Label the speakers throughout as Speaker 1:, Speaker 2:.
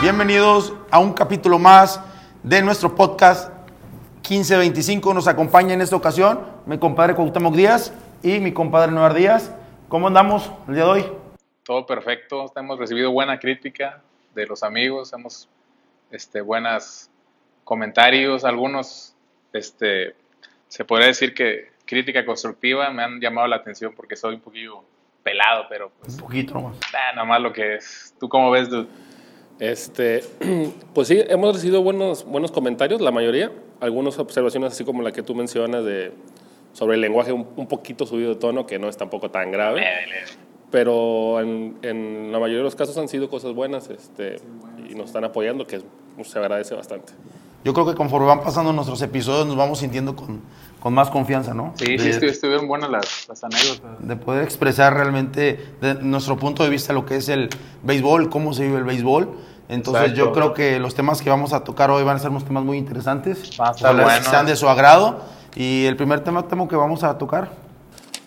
Speaker 1: Bienvenidos a un capítulo más de nuestro podcast 1525. Nos acompaña en esta ocasión mi compadre Cuauhtémoc Díaz y mi compadre Noar Díaz. ¿Cómo andamos el día de hoy?
Speaker 2: Todo perfecto. Hemos recibido buena crítica de los amigos, hemos este, buenos comentarios, algunos, este, se podría decir que crítica constructiva me han llamado la atención porque soy un poquillo pelado, pero pues,
Speaker 1: Un poquito nomás.
Speaker 2: ah, nada más lo que es. ¿Tú cómo ves, dude?
Speaker 3: Este, pues sí, hemos recibido buenos, buenos comentarios, la mayoría. Algunas observaciones, así como la que tú mencionas, de, sobre el lenguaje un, un poquito subido de tono, que no es tampoco tan grave. Pero en, en la mayoría de los casos han sido cosas buenas este, y nos están apoyando, que es- se agradece bastante.
Speaker 1: Yo creo que conforme van pasando nuestros episodios nos vamos sintiendo con, con más confianza, ¿no?
Speaker 2: Sí,
Speaker 1: de,
Speaker 2: sí, estu- estuvieron buenas las, las anécdotas.
Speaker 1: de poder expresar realmente de nuestro punto de vista lo que es el béisbol, cómo se vive el béisbol. Entonces
Speaker 2: Exacto.
Speaker 1: yo creo que los temas que vamos a tocar hoy van a ser unos temas muy interesantes.
Speaker 2: Va a estar bueno.
Speaker 1: sean de su agrado. Y el primer tema temo que vamos a tocar.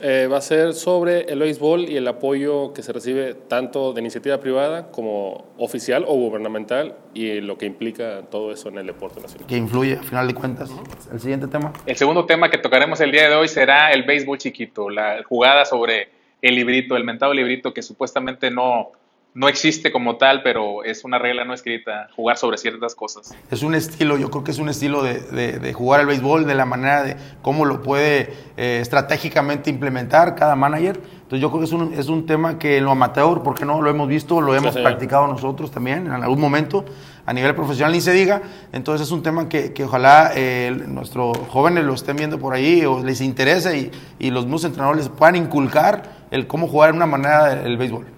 Speaker 3: Eh, va a ser sobre el béisbol y el apoyo que se recibe tanto de iniciativa privada como oficial o gubernamental y lo que implica todo eso en el deporte nacional.
Speaker 1: que influye, a final de cuentas. El siguiente tema.
Speaker 2: El segundo tema que tocaremos el día de hoy será el béisbol chiquito, la jugada sobre el librito, el mentado librito que supuestamente no, no existe como tal, pero es una regla no escrita, jugar sobre ciertas cosas.
Speaker 1: Es un estilo, yo creo que es un estilo de, de- de jugar el béisbol, de la manera de cómo lo puede eh, estratégicamente implementar cada manager. Entonces yo creo que es un, es un tema que en lo amateur, porque no lo hemos visto, lo hemos practicado nosotros también en algún momento, a nivel profesional ni se diga. Entonces es un tema que, que ojalá eh, nuestros jóvenes lo estén viendo por ahí o les interese y, y los mismos entrenadores les puedan inculcar el cómo jugar de una manera el béisbol.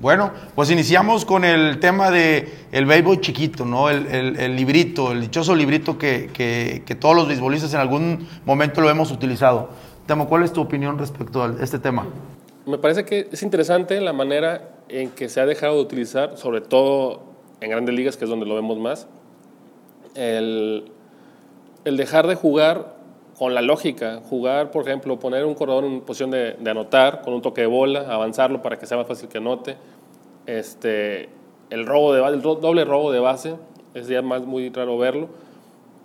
Speaker 1: Bueno, pues iniciamos con el tema de el béisbol chiquito, ¿no? El, librito, el dichoso librito que, todos los beisbolistas en algún momento lo hemos utilizado. Temo, ¿cuál es tu opinión respecto a este tema?
Speaker 3: Me parece que es interesante la manera en que se ha dejado de utilizar, sobre todo en grandes ligas, que es donde lo vemos más, el dejar de jugar con la lógica, jugar, por ejemplo, poner un corredor en posición de, de anotar con un toque de bola, avanzarlo para que sea más fácil que anote, este, el, robo de, el doble robo de base, es ya más muy raro verlo,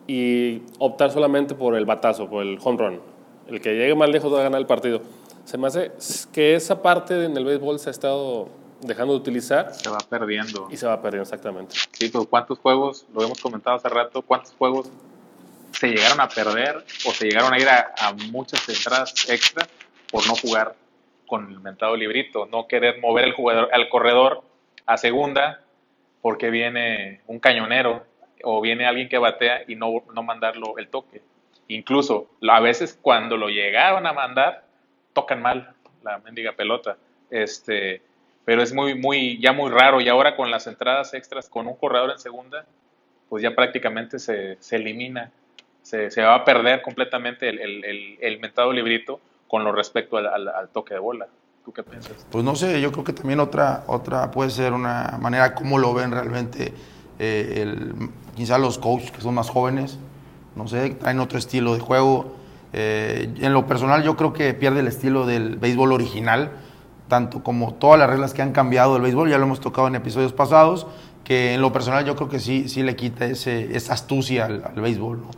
Speaker 3: y optar solamente por el batazo, por el home run. El que llegue más lejos va a ganar el partido. Se me hace que esa parte en el béisbol se ha estado dejando de utilizar
Speaker 2: Se va perdiendo.
Speaker 3: y se va perdiendo exactamente.
Speaker 2: Sí, pero ¿cuántos juegos, lo hemos comentado hace rato, cuántos juegos se llegaron a perder o se llegaron a ir a, muchas entradas extra por no jugar con el mentado librito, no querer mover el jugador al corredor a segunda porque viene un cañonero o viene alguien que batea y no, no mandarlo el toque. Incluso a veces cuando lo llegaron a mandar, tocan mal la mendiga pelota. Este, pero es muy, muy, ya muy raro. Y ahora con las entradas extras, con un corredor en segunda, pues ya prácticamente se, se elimina. Se, se va a perder completamente el, el, el, el mentado librito con lo respecto al, al- al toque de bola. ¿Tú qué piensas?
Speaker 1: Pues no sé, yo creo que también otra, otra puede ser una manera como lo ven realmente eh, el, quizá los coaches que son más jóvenes, no sé, traen otro estilo de juego. Eh, en lo personal yo creo que pierde el estilo del béisbol original, tanto como todas las reglas que han cambiado del béisbol, ya lo hemos tocado en episodios pasados, que en lo personal yo creo que sí, sí le quita ese, esa astucia al, al béisbol. ¿no?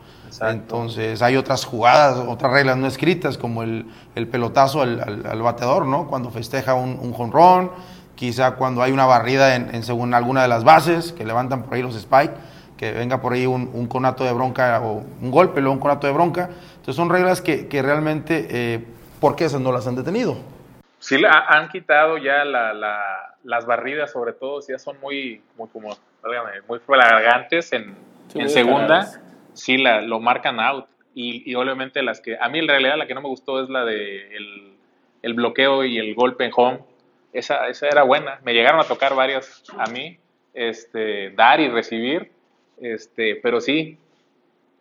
Speaker 1: Entonces hay otras jugadas, otras reglas no escritas, como el, el pelotazo al, al- al bateador, ¿no? Cuando festeja un, jonrón, quizá cuando hay una barrida en, en según alguna de las bases, que levantan por ahí los spike, que venga por ahí un, un conato de bronca o un golpe, luego un conato de bronca. Entonces son reglas que, que realmente, eh, ¿por qué esas no las han detenido?
Speaker 2: Sí, la- han quitado ya la, la- las barridas, sobre todo, ya son muy, muy como, muy flagrantes en,
Speaker 3: Sí,
Speaker 2: en segunda. Sí, la, lo marcan out. Y, y obviamente las que, a mí en realidad la que no me gustó es la de el, el bloqueo y el golpe en home. Esa, esa era buena. Me llegaron a tocar varias a mí, este, dar y recibir. Este, pero sí,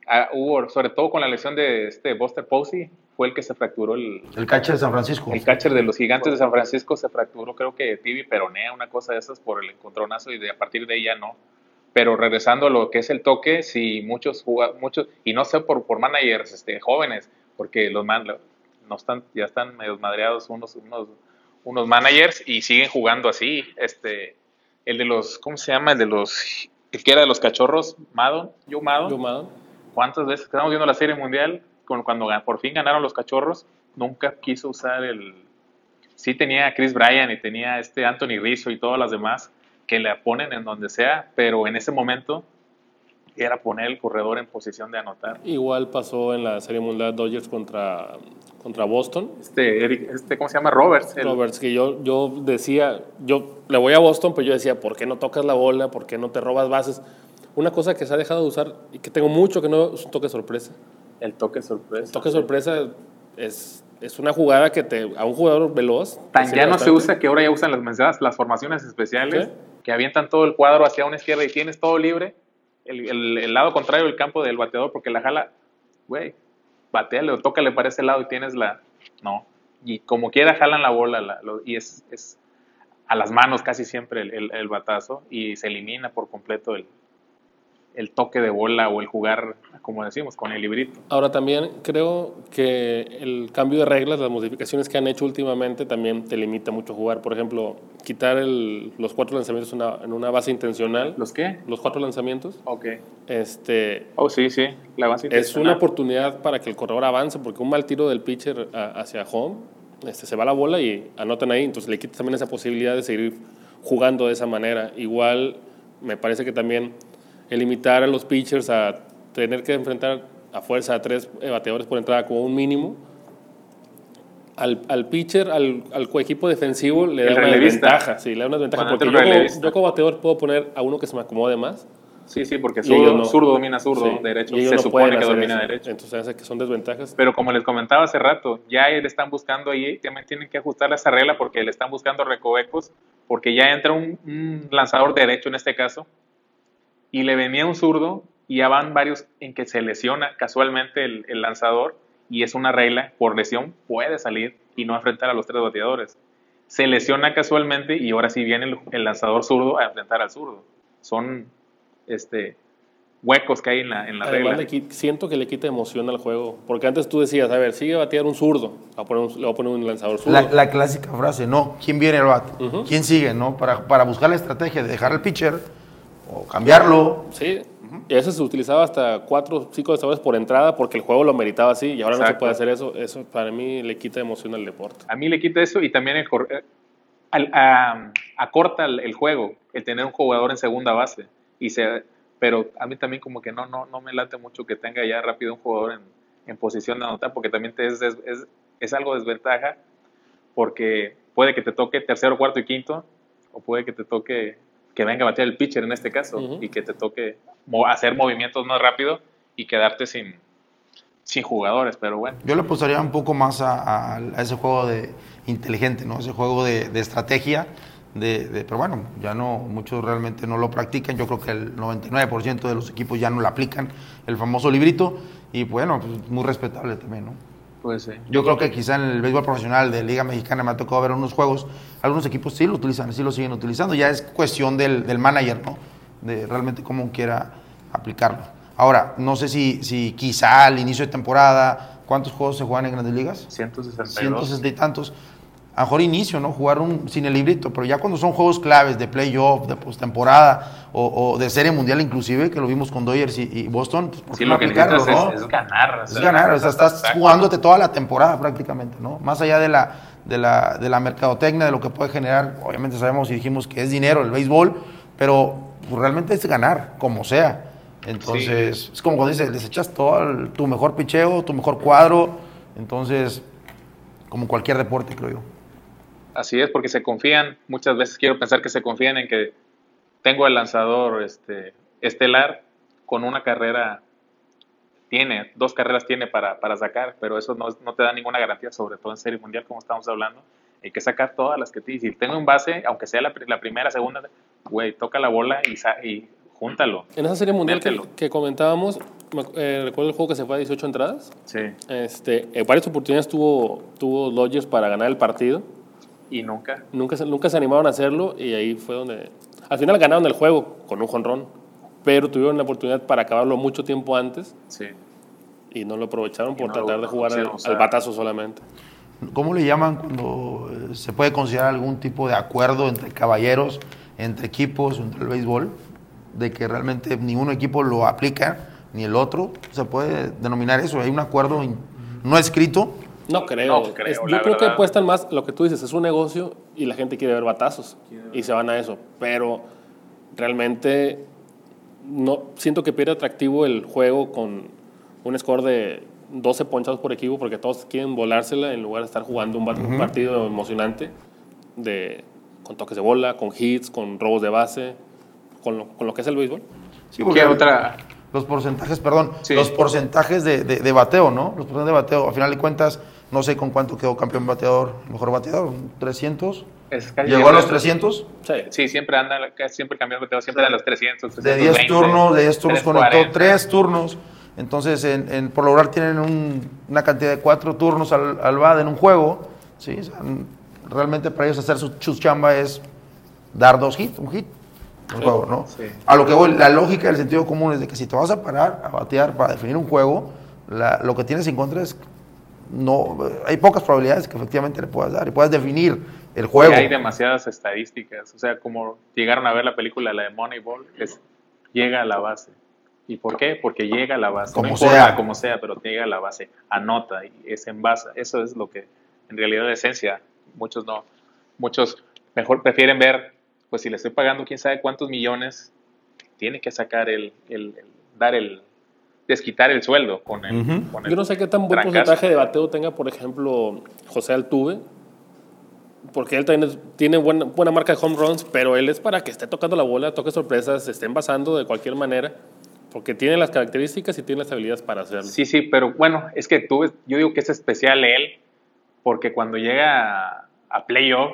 Speaker 2: ah, hubo, sobre todo con la lesión de este Buster Posey, fue el que se fracturó el,
Speaker 1: El catcher de San Francisco.
Speaker 2: el catcher de los gigantes de San Francisco se fracturó, creo que tibi peronea, una cosa de esas por el encontronazo y de, a partir de ahí ya no. Pero regresando a lo que es el toque, sí, muchos, juga- muchos y no sé por, por managers este, jóvenes, porque los man, no están, ya están medio madreados unos, unos, unos managers y siguen jugando así. Este, el de los, ¿cómo se llama? El de los, el que era de los cachorros, Madon, Joe Madon.
Speaker 3: Joe Madden.
Speaker 2: ¿Cuántas veces estamos viendo la Serie Mundial? Cuando por fin ganaron los cachorros, nunca quiso usar el... Sí tenía a Chris Bryan y tenía a este Anthony Rizzo y todas las demás que le ponen en donde sea, pero en ese momento era poner el corredor en posición de anotar.
Speaker 3: Igual pasó en la Serie Mundial Dodgers contra, contra Boston.
Speaker 2: Este, Eric, este, ¿cómo se llama? Roberts. el-
Speaker 3: Roberts, que yo, yo decía, yo le voy a Boston, pero yo decía, ¿por qué no tocas la bola? ¿Por qué no te robas bases? Una cosa que se ha dejado de usar y que tengo mucho que no es un toque sorpresa.
Speaker 2: El toque sorpresa.
Speaker 3: El toque sorpresa es, es una jugada que te, a un jugador veloz.
Speaker 2: Tan ya no se usa que ahora ya usan las mensadas, las formaciones especiales,
Speaker 3: Sí.
Speaker 2: que avientan todo el cuadro hacia una izquierda y tienes todo libre, el, el- el lado contrario del campo del bateador, porque la jala, güey, bateale o tócale para ese lado y tienes la. No. Y como quiera, jalan la bola la- lo- y es, es a las manos casi siempre el, el- el batazo y se elimina por completo el, el toque de bola o el jugar, como decimos, con el librito.
Speaker 3: Ahora también creo que el cambio de reglas, las modificaciones que han hecho últimamente también te limita mucho jugar. Por ejemplo, quitar el- los cuatro lanzamientos en una, en una base intencional.
Speaker 2: ¿Los qué?
Speaker 3: Los cuatro lanzamientos.
Speaker 2: Ok.
Speaker 3: Este,
Speaker 2: Oh, sí, sí. La base
Speaker 3: es una oportunidad para que el corredor avance, porque un mal tiro del pitcher a- hacia home, este, se va la bola y anotan ahí, entonces le quitas también esa posibilidad de seguir jugando de esa manera. Igual me parece que también el limitar a los pitchers a tener que enfrentar a fuerza a tres eh, bateadores por entrada como un mínimo, al, al pitcher, al, al equipo defensivo le da
Speaker 2: El
Speaker 3: una
Speaker 2: relevista.
Speaker 3: desventaja. Sí, le da una
Speaker 2: Cuando
Speaker 3: porque yo como, yo como bateador puedo poner a uno que se me acomode más.
Speaker 2: Sí, sí, porque zurdo,
Speaker 3: no.
Speaker 2: zurdo domina zurdo,
Speaker 3: Sí,
Speaker 2: derecho se
Speaker 3: no
Speaker 2: supone que domina
Speaker 3: eso.
Speaker 2: derecho.
Speaker 3: Entonces que son desventajas.
Speaker 2: Pero como les comentaba hace rato, ya le están buscando ahí, también tienen que ajustar esa regla porque le están buscando recovecos, porque ya entra un, un lanzador derecho en este caso, y le venía un zurdo, y ya van varios en que se lesiona casualmente el, el lanzador, y es una regla, por lesión puede salir y no enfrentar a los tres bateadores. Se lesiona casualmente y ahora sí viene el, el lanzador zurdo a enfrentar al zurdo. Son este, huecos que hay en la, en la
Speaker 3: Además,
Speaker 2: regla.
Speaker 3: le siento que le quita emoción al juego. Porque antes tú decías, a ver, sigue a batear un zurdo. Le voy a poner un, voy a poner un lanzador zurdo.
Speaker 1: La, la clásica frase, ¿no? ¿Quién viene al bate? ¿Quién sigue, no? Para, para buscar la estrategia de dejar al pitcher o cambiarlo.
Speaker 3: Sí. Y eso se utilizaba hasta cuatro o cinco lanzadores por entrada porque el juego lo meritaba así. Y ahora no se
Speaker 2: Exacto.
Speaker 3: puede hacer eso. Eso para mí le quita emoción al deporte.
Speaker 2: A mí le quita eso y también el eh, al- a- acorta el, el juego, el tener un jugador en segunda base. Y se, pero a mí también como que no, no, no me late mucho que tenga ya rápido un jugador en, en posición de anotar, porque también te es, es, es- es algo desventaja, porque puede que te toque tercero, cuarto y quinto, o puede que te toque que venga a batear el pitcher en este caso, y que te toque mo- hacer movimientos más rápido y quedarte sin, sin jugadores, pero bueno.
Speaker 1: Yo le apostaría un poco más a, a- a ese juego de inteligente, ¿no? Ese juego de, de estrategia. De, de- pero bueno, ya no, muchos realmente no lo practican. Yo creo que el 99% de los equipos ya no lo aplican, el famoso librito. Y bueno, pues, muy respetable también, ¿no?
Speaker 2: Pues sí.
Speaker 1: Yo creo que quizá en el béisbol profesional de Liga Mexicana me ha tocado ver unos juegos, algunos equipos sí lo utilizan, sí lo siguen utilizando, ya es cuestión del, del manager, ¿no? De realmente cómo quiera aplicarlo. Ahora, no sé si, si quizá al inicio de temporada, ¿cuántos juegos se juegan en grandes ligas?
Speaker 2: 162.
Speaker 1: 160 y tantos. A mejor inicio, ¿no? Jugar un, sin el librito, pero ya cuando son juegos claves de playoff, de postemporada o, o de serie mundial inclusive, que lo vimos con Dodgers y, y Boston, pues ¿por
Speaker 2: Sí,
Speaker 1: qué no
Speaker 2: lo que
Speaker 1: aplicarlo, no?
Speaker 2: es, es ganar. o
Speaker 1: Es ganar, o sea, estás
Speaker 2: exacto.
Speaker 1: jugándote toda la temporada prácticamente, ¿no? Más allá de la, de la, de la mercadotecnia, de lo que puede generar, obviamente sabemos y dijimos que es dinero el béisbol, pero pues, realmente es ganar, como sea. Entonces, es como cuando dices, les echas todo el- tu mejor picheo, tu mejor cuadro, entonces, como cualquier deporte, creo yo.
Speaker 2: Así es, porque se confían, muchas veces quiero pensar que se confían en que tengo el lanzador este, estelar con una carrera, tiene, dos carreras tiene para, para sacar, pero eso no, no te da ninguna garantía, sobre todo en Serie Mundial, como estamos hablando. Hay que sacar todas las que tienes. Si tengo un base, aunque sea la, pri- la primera, segunda, güey, toca la bola y, y júntalo.
Speaker 3: En esa serie mundial que, comentábamos, eh, recuerdo el juego que se fue a 18 entradas.
Speaker 2: Sí.
Speaker 3: Este, en varias oportunidades tuvo, tuvo Dodgers para ganar el partido.
Speaker 2: Y nunca.
Speaker 3: Nunca se, nunca se animaron a hacerlo y ahí fue donde... Al final ganaron el juego con un jonrón, pero tuvieron la oportunidad para acabarlo mucho tiempo antes
Speaker 2: Sí.
Speaker 3: y no lo aprovecharon por
Speaker 2: no lo-
Speaker 3: tratar de
Speaker 2: no
Speaker 3: jugar al,
Speaker 2: quisieron usar.
Speaker 3: al batazo solamente.
Speaker 1: ¿Cómo le llaman cuando eh, se puede considerar algún tipo de acuerdo entre caballeros, entre equipos, entre el béisbol? De que realmente ningún equipo lo aplica, ni el otro. Se puede denominar eso. Hay un acuerdo in- no escrito.
Speaker 3: No creo.
Speaker 2: No creo,
Speaker 3: Es-
Speaker 2: la
Speaker 3: yo creo que apuestan más, lo que tú dices, es un negocio y la gente quiere ver batazos y se van a eso. Pero realmente no siento que pierde atractivo el juego con un score de 12 ponchados por equipo porque todos quieren volársela en lugar de estar jugando un, partido emocionante de, con toques de bola, con hits, con robos de base, con lo, con lo que es el béisbol.
Speaker 1: Sí, porque
Speaker 2: ¿Qué otra?
Speaker 1: Los porcentajes, perdón,
Speaker 2: Sí.
Speaker 1: los porcentajes de, de- de bateo, ¿no? Los porcentajes de bateo, a final de cuentas, no sé con cuánto quedó campeón bateador, mejor bateador, 300.
Speaker 2: Es casi
Speaker 1: ¿Llegó a los
Speaker 2: siempre-
Speaker 1: 300?
Speaker 3: Sí.
Speaker 2: Sí, siempre anda, siempre cambió el bateo, siempre a los 300,
Speaker 1: De
Speaker 2: 320,
Speaker 1: 10 turnos, de 10 turnos conectó
Speaker 2: 340.
Speaker 1: 3 turnos. Entonces, en, en- por lograr tienen un- una cantidad de 4 turnos al, al BAD en un juego. ¿sí? O sea, n- realmente para ellos hacer su, su chamba es dar dos hits, un hit. Un juego, ¿no?
Speaker 2: Sí.
Speaker 1: A lo que voy, la lógica del sentido común es de que si te vas a parar a batear para definir un juego, la- lo que tienes en contra es no hay pocas probabilidades que efectivamente le puedas dar y puedas definir el juego.
Speaker 2: Hay demasiadas estadísticas. O sea, como llegaron a ver la película, la de Moneyball, es llega a la base. ¿Y por qué? Porque llega a la base.
Speaker 1: Como
Speaker 2: no importa
Speaker 1: sea.
Speaker 2: como sea, pero llega a la base. Anota y es en base. Eso es lo que, en realidad, la esencia. Muchos no. Muchos mejor prefieren ver, pues si le estoy pagando quién sabe cuántos millones, tiene que sacar el, el- el- dar el, desquitar el sueldo con el, con el
Speaker 3: Yo no sé qué tan buen
Speaker 2: trancazo.
Speaker 3: porcentaje de bateo tenga, por ejemplo, José Altuve, porque él también es- tiene buena, buena marca de home runs, pero él es para que esté tocando la bola, toque sorpresas, se esté envasando de cualquier manera, porque tiene las características y tiene las habilidades para hacerlo.
Speaker 2: Sí, sí, pero bueno, es que tú, yo digo que es especial él, porque cuando llega a, a playoff,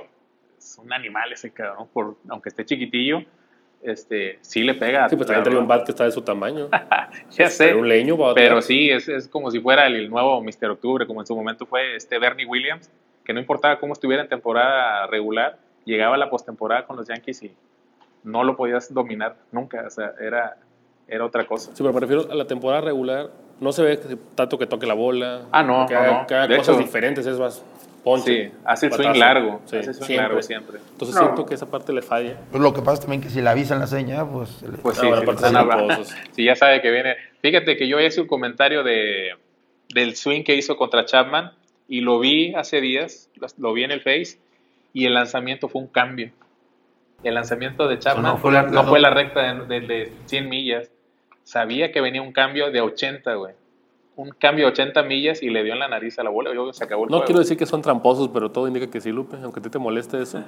Speaker 2: es un animal ese cabrón, por, aunque esté chiquitillo, este, sí le pega.
Speaker 3: Sí, pues también trae un bat que está de su tamaño.
Speaker 2: Ya sé,
Speaker 3: Pero un leño
Speaker 2: pero sí, es, es como si fuera el, nuevo Mr. Octubre, como en su momento fue este Bernie Williams, que no importaba cómo estuviera en temporada regular, llegaba a la postemporada con los Yankees y no lo podías dominar nunca, o sea, era, era otra cosa.
Speaker 3: Sí, pero me refiero a la temporada regular, no se ve tanto que toque la bola,
Speaker 2: Ah, no,
Speaker 3: que
Speaker 2: no,
Speaker 3: haga,
Speaker 2: no.
Speaker 3: que haga
Speaker 2: De
Speaker 3: cosas
Speaker 2: hecho-
Speaker 3: diferentes, es más ponche.
Speaker 2: Sí, hace el swing largo,
Speaker 3: Sí,
Speaker 2: hace swing
Speaker 3: siempre.
Speaker 2: largo siempre.
Speaker 3: Entonces
Speaker 1: No.
Speaker 3: siento que esa parte le falla.
Speaker 1: Pues lo que pasa también que si le avisan la seña, pues... le-
Speaker 2: Pues sí, sí,
Speaker 3: aparte
Speaker 2: están. Sí, ya sabe que viene. Fíjate que yo hice un comentario de, del swing que hizo contra Chapman y lo vi hace días, lo vi en el Face y el lanzamiento fue un cambio. El lanzamiento de Chapman
Speaker 1: no
Speaker 2: no
Speaker 1: fue la-
Speaker 2: no fue la recta de, de- de 100 millas. Sabía que venía un cambio de 80, güey. Un cambio de 80 millas y le dio en la nariz a la bola. Yo se acabó el
Speaker 3: No
Speaker 2: juego.
Speaker 3: quiero decir que son tramposos, pero todo indica que sí, Lupe, aunque a ti te moleste eso.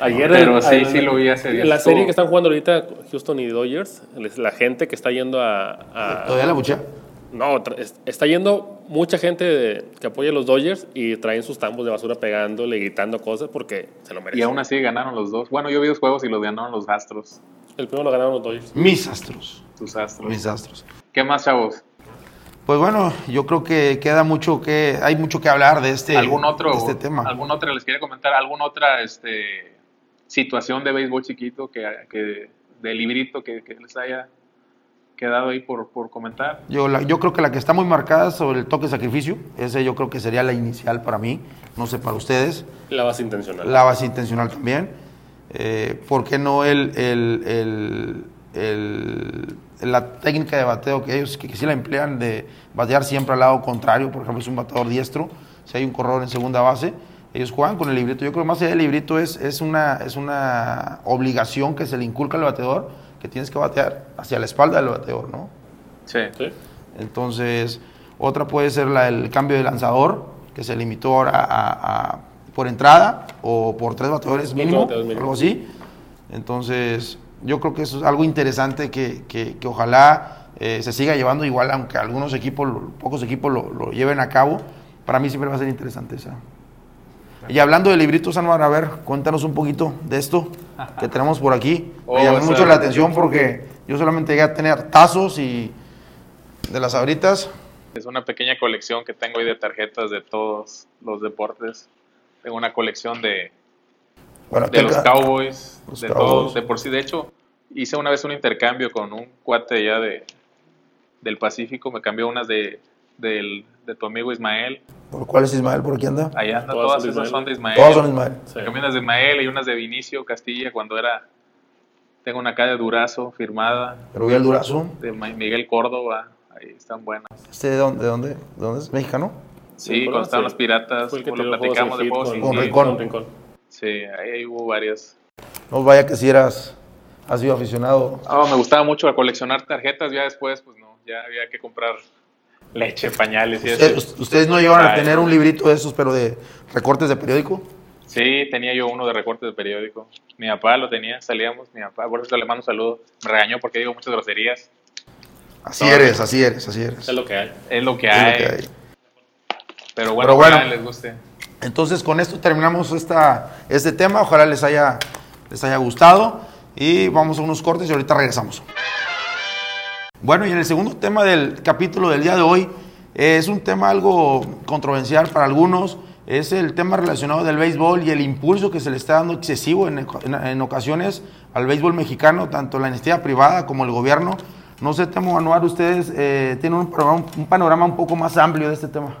Speaker 3: Ayer,
Speaker 2: Pero sí, sí lo vi hace días.
Speaker 3: En la serie que están jugando ahorita Houston y Dodgers, la gente que está yendo a... a-
Speaker 1: ¿Todavía la buchea?
Speaker 3: no, está yendo mucha gente de- que apoya a los Dodgers y traen sus tambos de basura pegándole, gritando cosas porque se lo
Speaker 2: Y
Speaker 3: merecen.
Speaker 2: aún así ganaron los dos. Bueno, yo vi dos juegos y los ganaron los Astros.
Speaker 3: El primero lo ganaron los Dodgers.
Speaker 1: Mis astros.
Speaker 2: Tus Astros.
Speaker 1: Mis astros.
Speaker 2: ¿Qué más, chavos?
Speaker 1: Pues bueno, yo creo que queda mucho que, hay mucho que hablar de este,
Speaker 2: ¿Algún otro,
Speaker 1: de este tema.
Speaker 2: ¿Algún otro les quería comentar? ¿Alguna otra este, situación de béisbol chiquito que, que de librito que, que les haya quedado ahí por, por comentar?
Speaker 1: Yo, la- yo creo que la que está muy marcada es sobre el toque de sacrificio, ese yo creo que sería la inicial para mí, no sé para ustedes,
Speaker 3: La base intencional.
Speaker 1: la base intencional también. Eh, ¿Por qué no el, el- el- el- la técnica de bateo que ellos que, que sí la emplean de batear siempre al lado contrario? Por ejemplo, es un bateador diestro, si hay un corredor en segunda base, ellos juegan con el librito. Yo creo que más allá del librito es, es, una, es una obligación que se le inculca al bateador que tienes que batear hacia la espalda del bateador, ¿no?
Speaker 2: Sí.
Speaker 3: ¿Sí?
Speaker 1: Entonces, otra puede ser la, el cambio de lanzador, que se limitó ahora a, a- por entrada o por tres bateadores mínimo,
Speaker 3: bateadores mínimo.
Speaker 1: algo así. Entonces, yo creo que eso es algo interesante que, que- que ojalá eh, se siga llevando igual, aunque algunos equipos, pocos equipos lo, lo lleven a cabo. Para mí siempre va a ser interesante esa. Y hablando de libritos, Anwar, a ver, cuéntanos un poquito de esto que tenemos por aquí.
Speaker 2: Oh,
Speaker 1: Me llamó mucho la atención porque yo solamente llegué a tener tazos y de las abritas.
Speaker 2: Es una pequeña colección que tengo ahí de tarjetas de todos los deportes. Tengo una colección de,
Speaker 1: Bueno,
Speaker 2: de los Cowboys,
Speaker 1: Los
Speaker 2: de
Speaker 1: Cowboys.
Speaker 2: todos, de por sí. De hecho, hice una vez un intercambio con un cuate ya de, del Pacífico. Me cambió unas de del, de tu amigo Ismael.
Speaker 1: ¿Por cuál es Ismael? ¿Por aquí anda?
Speaker 2: Ahí anda,
Speaker 3: Todas
Speaker 2: todas,
Speaker 3: son de
Speaker 2: esas
Speaker 3: Ismael.
Speaker 2: son de Ismael.
Speaker 1: Todos son Ismael.
Speaker 3: Sí.
Speaker 2: Tengo unas de Ismael y unas de Vinicio Castilla cuando era. Tengo una acá de Durazo firmada,
Speaker 1: Pero el Durazo.
Speaker 2: de Miguel Córdoba. Ahí están buenas.
Speaker 1: ¿Este de dónde? ¿De dónde? ¿De dónde es? ¿Mexicano?
Speaker 2: Sí,
Speaker 3: Sí,
Speaker 2: cuando estaban
Speaker 3: sí.
Speaker 2: los piratas,
Speaker 3: Fue el que
Speaker 2: como lo platicamos de
Speaker 3: hit
Speaker 2: juegos
Speaker 3: con,
Speaker 1: Con. Rincón.
Speaker 3: con Rincón.
Speaker 2: Sí, ahí, ahí hubo varias.
Speaker 1: No vaya que si eras, has sido aficionado.
Speaker 2: Ah, me gustaba mucho coleccionar tarjetas, ya después, pues no, ya había que comprar leche, pañales y
Speaker 1: Usted-
Speaker 2: eso.
Speaker 1: ¿Ustedes no llegaron a
Speaker 2: Ay.
Speaker 1: tener un librito de esos, pero de recortes de periódico?
Speaker 2: Sí, tenía yo uno de recortes de periódico. Mi papá lo tenía, salíamos, mi papá, por eso le mando un saludo. Me regañó porque digo muchas groserías.
Speaker 1: Así eres, así eres, así eres.
Speaker 3: Es lo que hay.
Speaker 2: Es lo que
Speaker 1: Es lo
Speaker 2: hay.
Speaker 1: que hay.
Speaker 2: Pero bueno,
Speaker 1: Pero bueno.
Speaker 2: les guste.
Speaker 1: Entonces con esto terminamos esta, este tema. Ojalá les haya, les haya gustado. Y vamos a unos cortes y ahorita regresamos. Bueno, y en el segundo tema del capítulo del día de hoy, es un tema algo controversial para algunos. Es el tema relacionado del béisbol y el impulso que se le está dando excesivo en, en- ocasiones al béisbol mexicano, tanto la iniciativa privada como el gobierno. No sé, Temo Anuar, ustedes eh, tienen un panorama un poco más amplio de este tema.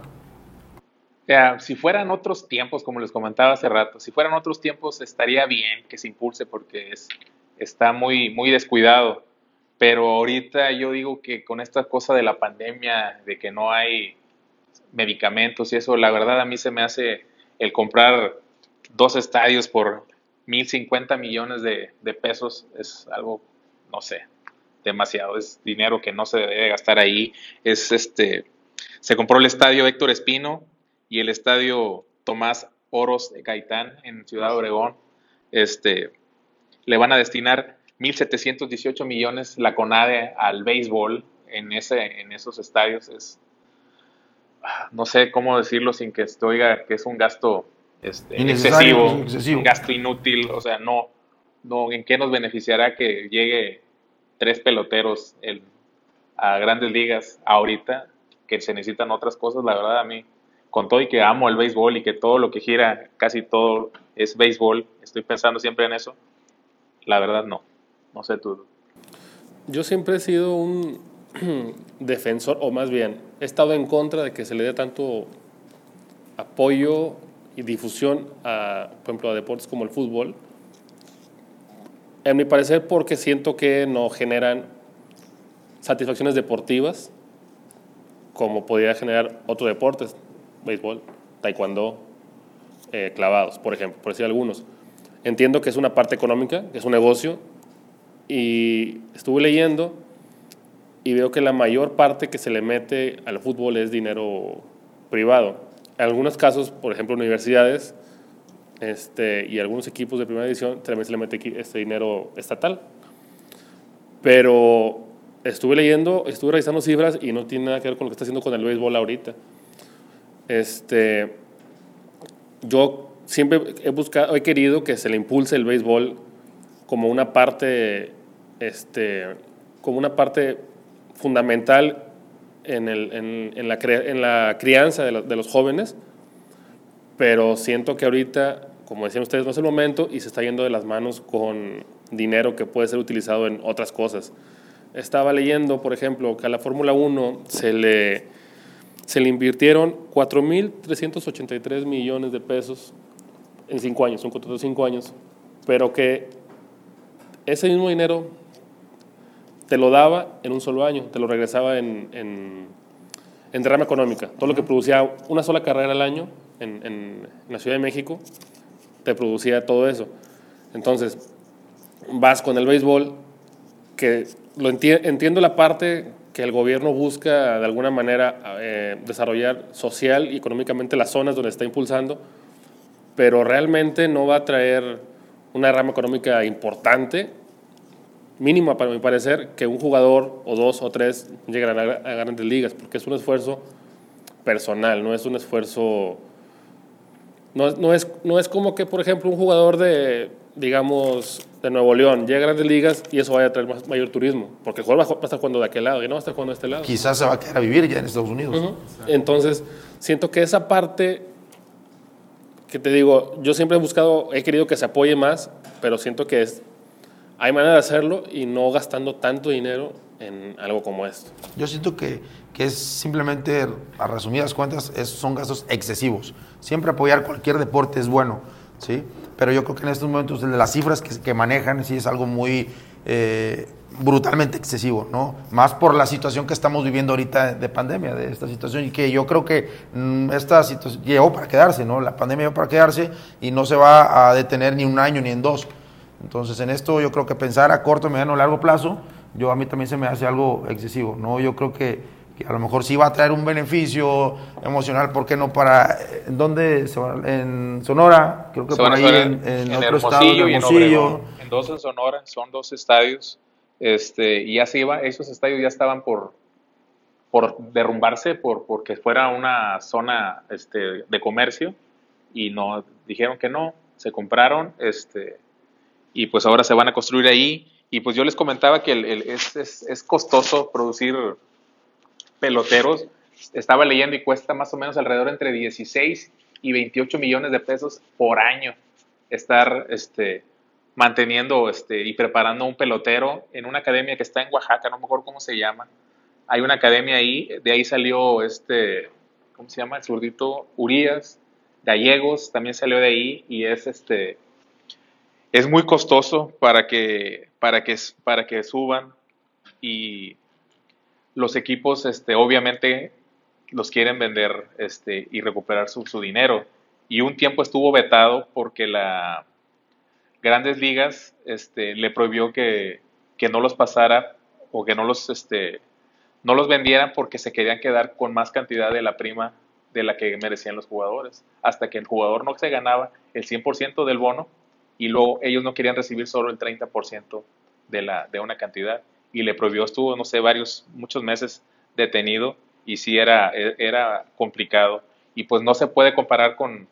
Speaker 2: Ya, si fueran otros tiempos, como les comentaba hace rato, si fueran otros tiempos estaría bien que se impulse porque es, está muy, muy descuidado. Pero ahorita yo digo que con esta cosa de la pandemia, de que no hay medicamentos y eso, la verdad a mí se me hace el comprar dos estadios por 1.050 millones de, de pesos es algo, no sé, demasiado. Es dinero que no se debe gastar ahí. Es este, se compró el estadio Héctor Espino y el estadio Tomás Oros de Gaitán en Ciudad Obregón. Este, le van a destinar 1.718 millones la CONADE al béisbol en, ese, en esos estadios. Es, no sé cómo decirlo sin que esto oiga que es un gasto este, excesivo,
Speaker 1: excesivo.
Speaker 2: un gasto inútil. O sea, no, no, ¿en qué nos beneficiará que llegue tres peloteros el- a grandes ligas ahorita? Que se necesitan otras cosas, la verdad, a mí, con todo y que amo el béisbol y que todo lo que gira, casi todo es béisbol, estoy pensando siempre en eso. La verdad, no. No sé tú.
Speaker 3: Yo siempre he sido un defensor, o más bien, he estado en contra de que se le dé tanto apoyo y difusión a, por ejemplo, a deportes como el fútbol. En mi parecer, porque siento que no generan satisfacciones deportivas como podría generar otros deportes, béisbol, taekwondo, eh, clavados, por ejemplo, por decir algunos. Entiendo que es una parte económica, que es un negocio, y estuve leyendo y veo que la mayor parte que se le mete al fútbol es dinero privado. En algunos casos, por ejemplo, universidades este, y algunos equipos de primera división también se le mete este dinero estatal. Pero estuve leyendo, estuve revisando cifras y no tiene nada que ver con lo que está haciendo con el béisbol ahorita. Este, yo siempre he buscado, he querido que se le impulse el béisbol como una parte, este, como una parte fundamental en, el- en- en la, en la crianza de, lo- de los jóvenes, pero siento que ahorita, como decían ustedes, no es el momento y se está yendo de las manos con dinero que puede ser utilizado en otras cosas. Estaba leyendo, por ejemplo, que a la Fórmula 1 se le, se le invirtieron 4.383 millones de pesos en cinco años, un contrato de cinco años, pero que ese mismo dinero te lo daba en un solo año, te lo regresaba en, en, en derrama económica. Todo lo que producía una sola carrera al año en, en- en la Ciudad de México, te producía todo eso. Entonces, vas con el béisbol, que lo enti- entiendo la parte que el gobierno busca de alguna manera eh, desarrollar social y económicamente las zonas donde está impulsando, pero realmente no va a traer una rama económica importante, mínima para mi parecer, que un jugador o dos o tres lleguen a, a grandes ligas, porque es un esfuerzo personal, no es un esfuerzo... No, no, es, no es como que, por ejemplo, un jugador de, digamos, de Nuevo León llega a grandes ligas y eso vaya a traer más- mayor turismo, porque el jugador va a estar jugando de aquel lado y no va a estar jugando de este lado.
Speaker 1: Quizás se va a quedar a vivir ya en Estados Unidos.
Speaker 3: Ujú. Entonces, siento que esa parte que te digo, yo siempre he buscado, he querido que se apoye más, pero siento que es, hay manera de hacerlo y no gastando tanto dinero en algo como esto.
Speaker 1: Yo siento que, que es simplemente, a resumidas cuentas, es, son gastos excesivos. Siempre apoyar cualquier deporte es bueno, ¿sí? Pero yo creo que en estos momentos las cifras que, que manejan sí es algo muy eh, brutalmente excesivo, ¿no? Más por la situación que estamos viviendo ahorita de pandemia, de esta situación, y que yo creo que mm, esta situación llegó para quedarse, ¿no? La pandemia llegó para quedarse y no se va a detener ni un año ni en dos. Entonces, en esto yo creo que pensar a corto, mediano, largo plazo, yo a mí también se me hace algo excesivo, ¿no? Yo creo que, que a lo mejor sí va a traer un beneficio emocional, ¿por qué no para, ¿en dónde? En Sonora, creo que
Speaker 2: Se
Speaker 1: por ahí en, en
Speaker 2: en
Speaker 1: otro estado, en
Speaker 2: y en dos en Sonora, son dos estadios. Este, y ya se iba, esos estadios ya estaban por, por derrumbarse, por, porque fuera una zona este, de comercio. Y no, dijeron que no, se compraron, este, y pues ahora se van a construir ahí. Y pues yo les comentaba que el- el- es, es- es costoso producir peloteros. Estaba leyendo y cuesta más o menos alrededor entre 16 y 28 millones de pesos por año estar este, manteniendo este, y preparando un pelotero en una academia que está en Oaxaca, no me acuerdo cómo se llama. Hay una academia ahí, de ahí salió este, ¿cómo se llama? El zurdito Urias, Gallegos también salió de ahí y es este, es muy costoso para que, para que, para que suban y los equipos este, obviamente los quieren vender este, y recuperar su, su dinero. Y un tiempo estuvo vetado porque la Grandes Ligas este, le prohibió que, no los pasara o que no los, este, no los vendieran porque se querían quedar con más cantidad de la prima de la que merecían los jugadores. Hasta que el jugador no se ganaba el 100% del bono y luego ellos no querían recibir solo el 30% de, la, de una cantidad. Y le prohibió, estuvo, no sé, varios, muchos meses detenido y sí era, era complicado. Y pues no se puede comparar con,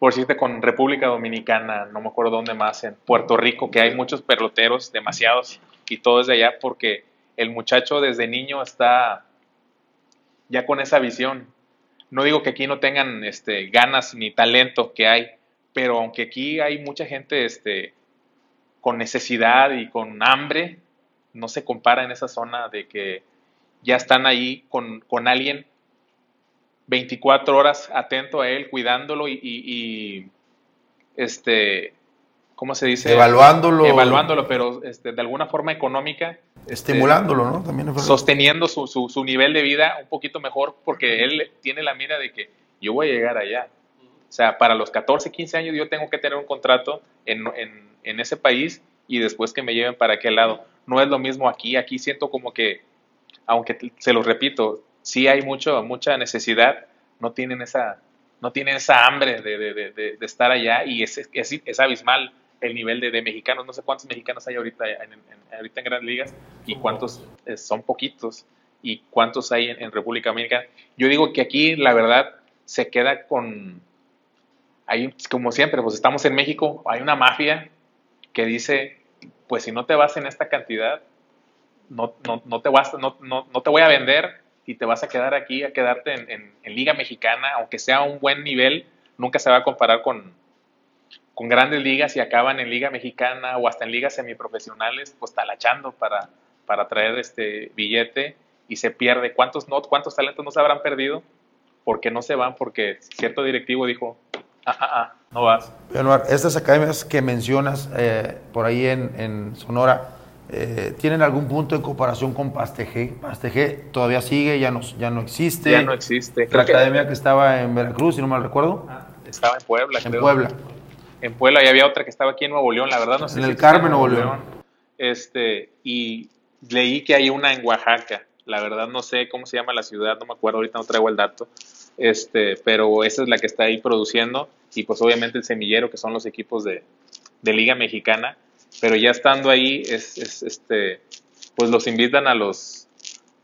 Speaker 2: por decirte, con República Dominicana, no me acuerdo dónde más, en Puerto Rico, que hay muchos peloteros, demasiados, y todo es de allá porque el muchacho desde niño está ya con esa visión. No digo que aquí no tengan este, ganas ni talento que hay, pero aunque aquí hay mucha gente este, con necesidad y con hambre, no se compara en esa zona de que ya están ahí con, con alguien 24 horas atento a él, cuidándolo y, y- y, este, ¿cómo se dice?
Speaker 1: Evaluándolo.
Speaker 2: Evaluándolo, pero este, de alguna forma económica. este,
Speaker 1: Estimulándolo, ¿no? También
Speaker 2: sosteniendo su, su, su nivel de vida un poquito mejor porque él tiene la mira de que yo voy a llegar allá. O sea, para los 14, 15 años yo tengo que tener un contrato en, en, en ese país y después que me lleven para aquel lado. No es lo mismo aquí. Aquí siento como que, aunque se los repito, sí hay mucho, mucha necesidad, no tienen esa, no tienen esa hambre de, de- de estar allá y es, es, es abismal el nivel de, de mexicanos. No sé cuántos mexicanos hay ahorita en, en- ahorita en grandes ligas y cuántos eh, son poquitos y cuántos hay en, en República Dominicana. Yo digo que aquí, la verdad, se queda con, hay, como siempre, pues estamos en México, hay una mafia que dice, pues si no te vas en esta cantidad, no, no, no te, vas, no, no, te voy a vender y te vas a quedar aquí, a quedarte en, en- en Liga Mexicana, aunque sea un buen nivel, nunca se va a comparar con, con grandes ligas y acaban en Liga Mexicana o hasta en ligas semiprofesionales, pues talachando para, para traer este billete y se pierde. ¿Cuántos, no, ¿Cuántos talentos no se habrán perdido? Porque no se van, porque cierto directivo dijo, ah, ah, ah, no vas.
Speaker 1: Estas academias que mencionas eh, por ahí en, en Sonora, eh, ¿tienen algún punto en comparación con Pastegé? Pastegé todavía sigue, ya no, ya no existe.
Speaker 2: Ya no existe.
Speaker 1: La
Speaker 2: Creo
Speaker 1: academia que estaba en Veracruz, si no mal recuerdo,
Speaker 2: Estaba en Puebla,
Speaker 1: en
Speaker 2: creo.
Speaker 1: Puebla.
Speaker 2: En Puebla y había otra que estaba aquí en Nuevo León, la verdad no sé
Speaker 1: En
Speaker 2: si
Speaker 1: el Carmen, Nuevo León.
Speaker 2: Este, y leí que hay una en Oaxaca. La verdad no sé cómo se llama la ciudad, no me acuerdo, ahorita no traigo el dato. Este, pero esa es la que está ahí produciendo. Y pues obviamente el semillero que son los equipos de, Liga Mexicana, pero ya estando ahí es, es, este pues los invitan a los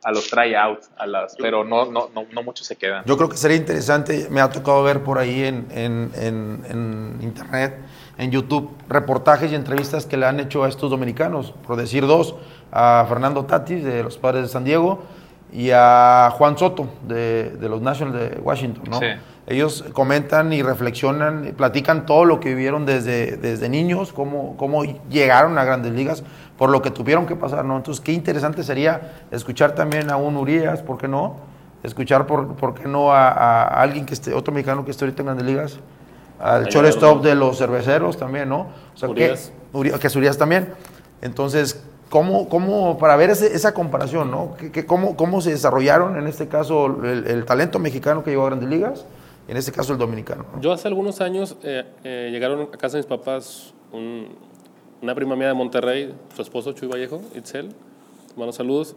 Speaker 2: a los tryouts, a las, pero no, no, no, no muchos se quedan.
Speaker 1: Yo creo que sería interesante, me ha tocado ver por ahí en- en- en internet, en YouTube, reportajes y entrevistas que le han hecho a estos dominicanos, por decir dos, a Fernando Tatis de los Padres de San Diego y a Juan Soto de, de los Nationals de Washington, ¿no?
Speaker 2: Sí.
Speaker 1: ellos comentan y reflexionan, y platican todo lo que vivieron desde, desde niños, cómo, cómo llegaron a grandes ligas, por lo que tuvieron que pasar, ¿no? Entonces, qué interesante sería escuchar también a un Urias, ¿por qué no? Escuchar, ¿por, por qué no? A, a alguien que esté, otro mexicano que esté ahorita en grandes ligas, al
Speaker 3: Ahí
Speaker 1: shortstop de los cerveceros también, ¿no? O sea,
Speaker 3: Urias.
Speaker 1: Que, Uri- que es Urias también. Entonces, ¿cómo, cómo para ver ese- esa comparación, ¿no? ¿Qué- qué- cómo, ¿Cómo se desarrollaron, en este caso, el, el talento mexicano que llegó a grandes ligas? En este caso, el dominicano. ¿no?
Speaker 3: Yo hace algunos años eh, eh, llegaron a casa de mis papás un- una prima mía de Monterrey, su esposo Chuy Vallejo, Itzel, malos saludos,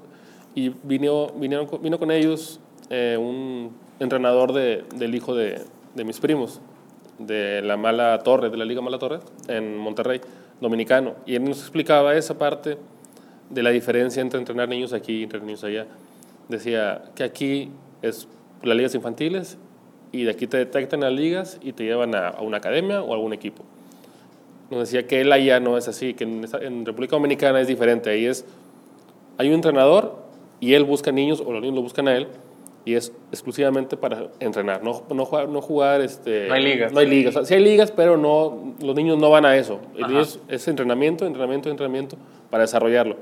Speaker 3: y vino, vinieron, vino con ellos eh, un entrenador de- del hijo de, de mis primos, de la Mala Torre, de la Liga Mala Torre, en Monterrey, dominicano, y él nos explicaba esa parte de la diferencia entre entrenar niños aquí y entrenar niños allá. Decía que aquí es las ligas infantiles y de aquí te detectan las ligas y te llevan a, a una academia o a algún equipo. Nos decía que él allá no es así, que en, República Dominicana es diferente. Ahí es, hay un entrenador y él busca niños o los niños lo buscan a él y es exclusivamente para entrenar, no, no jugar. No, jugar este,
Speaker 2: No hay ligas.
Speaker 3: No hay ligas. O sea, sí hay ligas, pero no, los niños no van a eso. Es entrenamiento, entrenamiento, entrenamiento para desarrollarlo.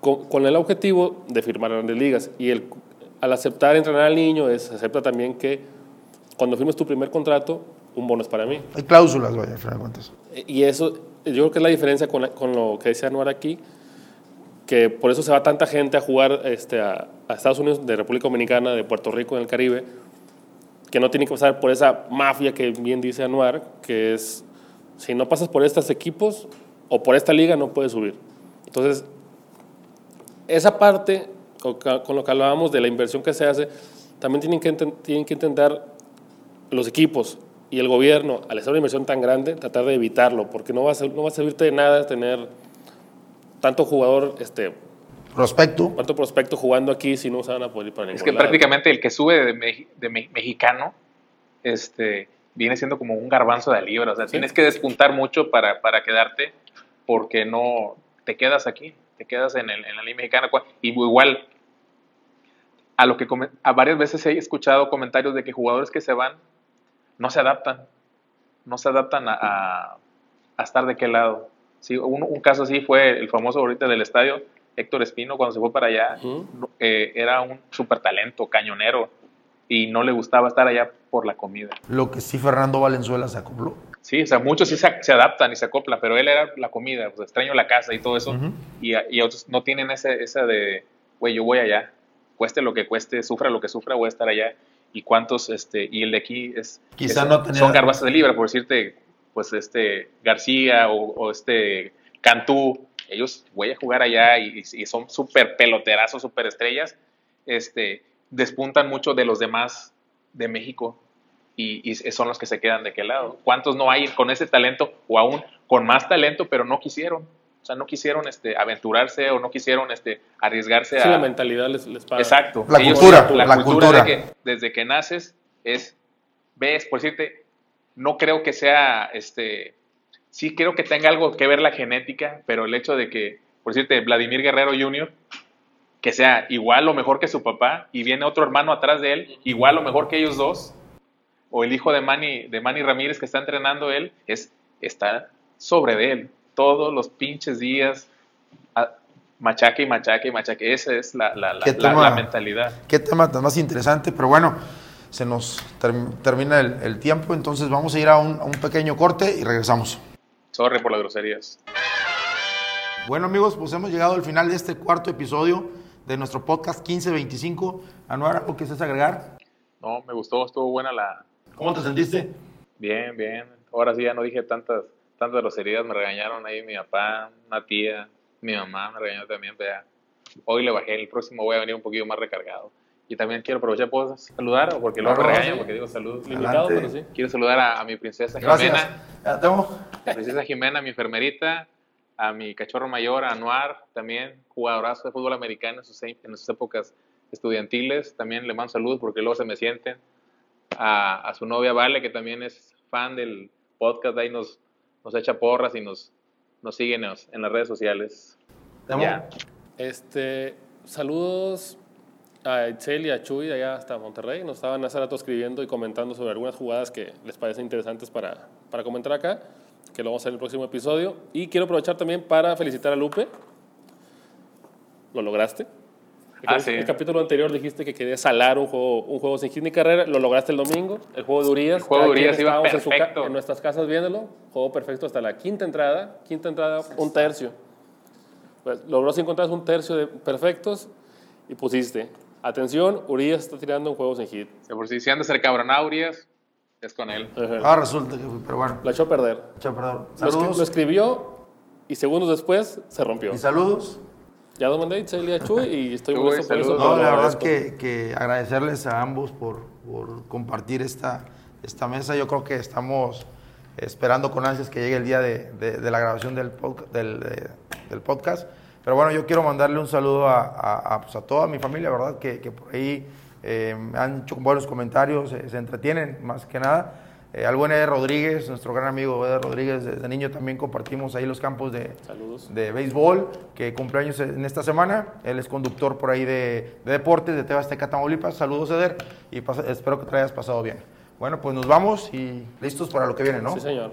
Speaker 3: Con, con el objetivo de firmar grandes ligas. Y el, al aceptar entrenar al niño, es, acepta también que cuando firmes tu primer contrato, un bono es para mí.
Speaker 1: Hay cláusulas, vaya, al final de cuentas.
Speaker 3: Y eso, yo creo que es la diferencia con, la- con lo que decía Anuar aquí, que por eso se va tanta gente a jugar este, a, a Estados Unidos, de República Dominicana, de Puerto Rico, en el Caribe, que no tiene que pasar por esa mafia que bien dice Anuar, que es, si no pasas por estos equipos o por esta liga, no puedes subir. Entonces, esa parte, con lo que hablábamos de la inversión que se hace, también tienen que, tienen que intentar los equipos y el gobierno, al hacer una inversión tan grande, tratar de evitarlo, porque no va a, ser- no va a servirte de nada tener tanto jugador, este,
Speaker 1: Prospecto.
Speaker 3: tanto prospecto jugando aquí si no se van a poder ir para ningún
Speaker 2: Es que
Speaker 3: lado.
Speaker 2: prácticamente el que sube de, me- de me- mexicano este, viene siendo como un garbanzo de libra. O sea,
Speaker 3: Sí.
Speaker 2: tienes que despuntar mucho para, para quedarte porque no te quedas aquí, te quedas en, el- en la liga mexicana. Y igual, a lo que a varias veces he escuchado comentarios de que jugadores que se van no se adaptan, no se adaptan a, a- a estar de qué lado. Sí, un, un caso así fue el famoso ahorita del estadio, Héctor Espino, cuando se fue para allá, eh, era un super talento, cañonero, y no le gustaba estar allá por la comida.
Speaker 1: Lo que sí Fernando Valenzuela se acopló.
Speaker 2: Sí, o sea, muchos sí se, se adaptan y se acoplan, pero él era la comida, pues extraño la casa y todo eso, y, y otros no tienen ese, esa de, güey, yo voy allá, cueste lo que cueste, sufra lo que sufra, voy a estar allá. Y cuántos, este, y el de aquí es,
Speaker 1: Quizá
Speaker 2: es-
Speaker 1: no tenía-
Speaker 2: son garbazas de libra, por decirte, pues este García o, o este Cantú, ellos voy a jugar allá y, y son súper peloterazos, súper estrellas, este, despuntan mucho de los demás de México y, y son los que se quedan de qué lado. ¿Cuántos no hay con ese talento o aún con más talento, pero no quisieron? O sea, no quisieron este, aventurarse o no quisieron este, arriesgarse
Speaker 3: Sí,
Speaker 2: a...
Speaker 3: la mentalidad les, les paga.
Speaker 2: Exacto.
Speaker 1: La
Speaker 2: Ellos-
Speaker 1: cultura,
Speaker 2: la,
Speaker 1: la
Speaker 2: cultura,
Speaker 1: cultura.
Speaker 2: de que desde que naces es, ves, por decirte, no creo que sea, este, sí creo que tenga algo que ver la genética, pero el hecho de que, por decirte, Vladimir Guerrero Jr., que sea igual o mejor que su papá y viene otro hermano atrás de él, igual o mejor que ellos dos, o el hijo de Manny, de Manny Ramírez que está entrenando él, es, está sobre de él todos los pinches días, a- machaque y machaque y machaque. Esa es la, la, la,
Speaker 1: ¿Qué
Speaker 2: la-
Speaker 1: tema?
Speaker 2: la mentalidad.
Speaker 1: Qué tema tan más interesante, pero bueno, se nos term- termina el, el tiempo, entonces vamos a ir a un, a un pequeño corte y regresamos.
Speaker 2: Sorry por las groserías.
Speaker 1: Bueno amigos, pues hemos llegado al final de este cuarto episodio de nuestro podcast 1525. Anuar, ¿algo que quieres agregar?
Speaker 2: No, me gustó, estuvo buena la...
Speaker 1: ¿Cómo te sentiste?
Speaker 2: Bien, bien. Ahora sí ya no dije tantas, tantas groserías, me regañaron ahí mi papá, una tía, mi mamá me regañó también, pero ya. Hoy le bajé, el próximo voy a venir un poquito más recargado. Y también quiero aprovechar, ¿puedo saludar? O porque luego me regañan porque digo salud.
Speaker 3: Limitado, pero sí.
Speaker 2: Quiero saludar a, a mi princesa
Speaker 1: Gracias.
Speaker 2: Jimena,
Speaker 1: Ya
Speaker 2: princesa Jimena, mi enfermerita, a mi cachorro mayor, a Anuar, también jugadorazo de fútbol americano en sus, en sus épocas estudiantiles. También le mando saludos porque luego se me sienten. A, a su novia Vale, que también es fan del podcast, ahí nos, nos echa porras y nos, nos sigue en, en las redes sociales. Ya.
Speaker 3: Este, saludos a Itzel y a Chuy de allá hasta Monterrey. Nos estaban hace rato escribiendo y comentando sobre algunas jugadas que les parecen interesantes para, para comentar acá, que lo vamos a hacer en el próximo episodio. Y quiero aprovechar también para felicitar a Lupe. Lo lograste. El,
Speaker 2: Ah,
Speaker 3: cap-
Speaker 2: sí.
Speaker 3: el capítulo anterior dijiste que querías salar un juego, un juego sin hit ni carrera. Lo lograste el domingo. El juego de Urias.
Speaker 2: El juego de Urias iba
Speaker 3: estábamos en
Speaker 2: perfecto.
Speaker 3: en nuestras casas viéndolo. Juego perfecto hasta la quinta entrada. Quinta entrada, un tercio. Pues, logró si encontraras un tercio de perfectos y pusiste. Atención, Urias está tirando un juego sin hit.
Speaker 2: Si por si si anda a ser cabronaurias, es con él.
Speaker 1: Ah, resulta que pero bueno.
Speaker 3: La echó a perder.
Speaker 1: Chao, perdón.
Speaker 3: Lo, escri- lo
Speaker 1: Saludos.
Speaker 3: escribió y segundos después se rompió.
Speaker 1: Y saludos.
Speaker 3: Ya lo mandé a Itzel y a Chuy y estoy por eso.
Speaker 1: No, la verdad es que, que agradecerles a ambos por, por compartir esta, esta mesa. Yo creo que estamos esperando con ansias que llegue el día de, de- de la grabación del, del, de- del podcast. Pero bueno, yo quiero mandarle un saludo a, a- a, pues, a toda mi familia, ¿verdad? Que, que por ahí eh, han hecho buenos comentarios, eh, se entretienen más que nada. Eh, al buen Eder Rodríguez, nuestro gran amigo Eder Rodríguez, desde niño también compartimos ahí los campos de,
Speaker 3: Saludos.
Speaker 1: de béisbol, que cumpleaños en esta semana. Él es conductor por ahí de, de deportes de Tebasteca, Tamaulipas. Saludos, Eder, y pasa- espero que te hayas pasado bien. Bueno, pues nos vamos y listos para lo que viene, ¿no?
Speaker 3: Sí, señor.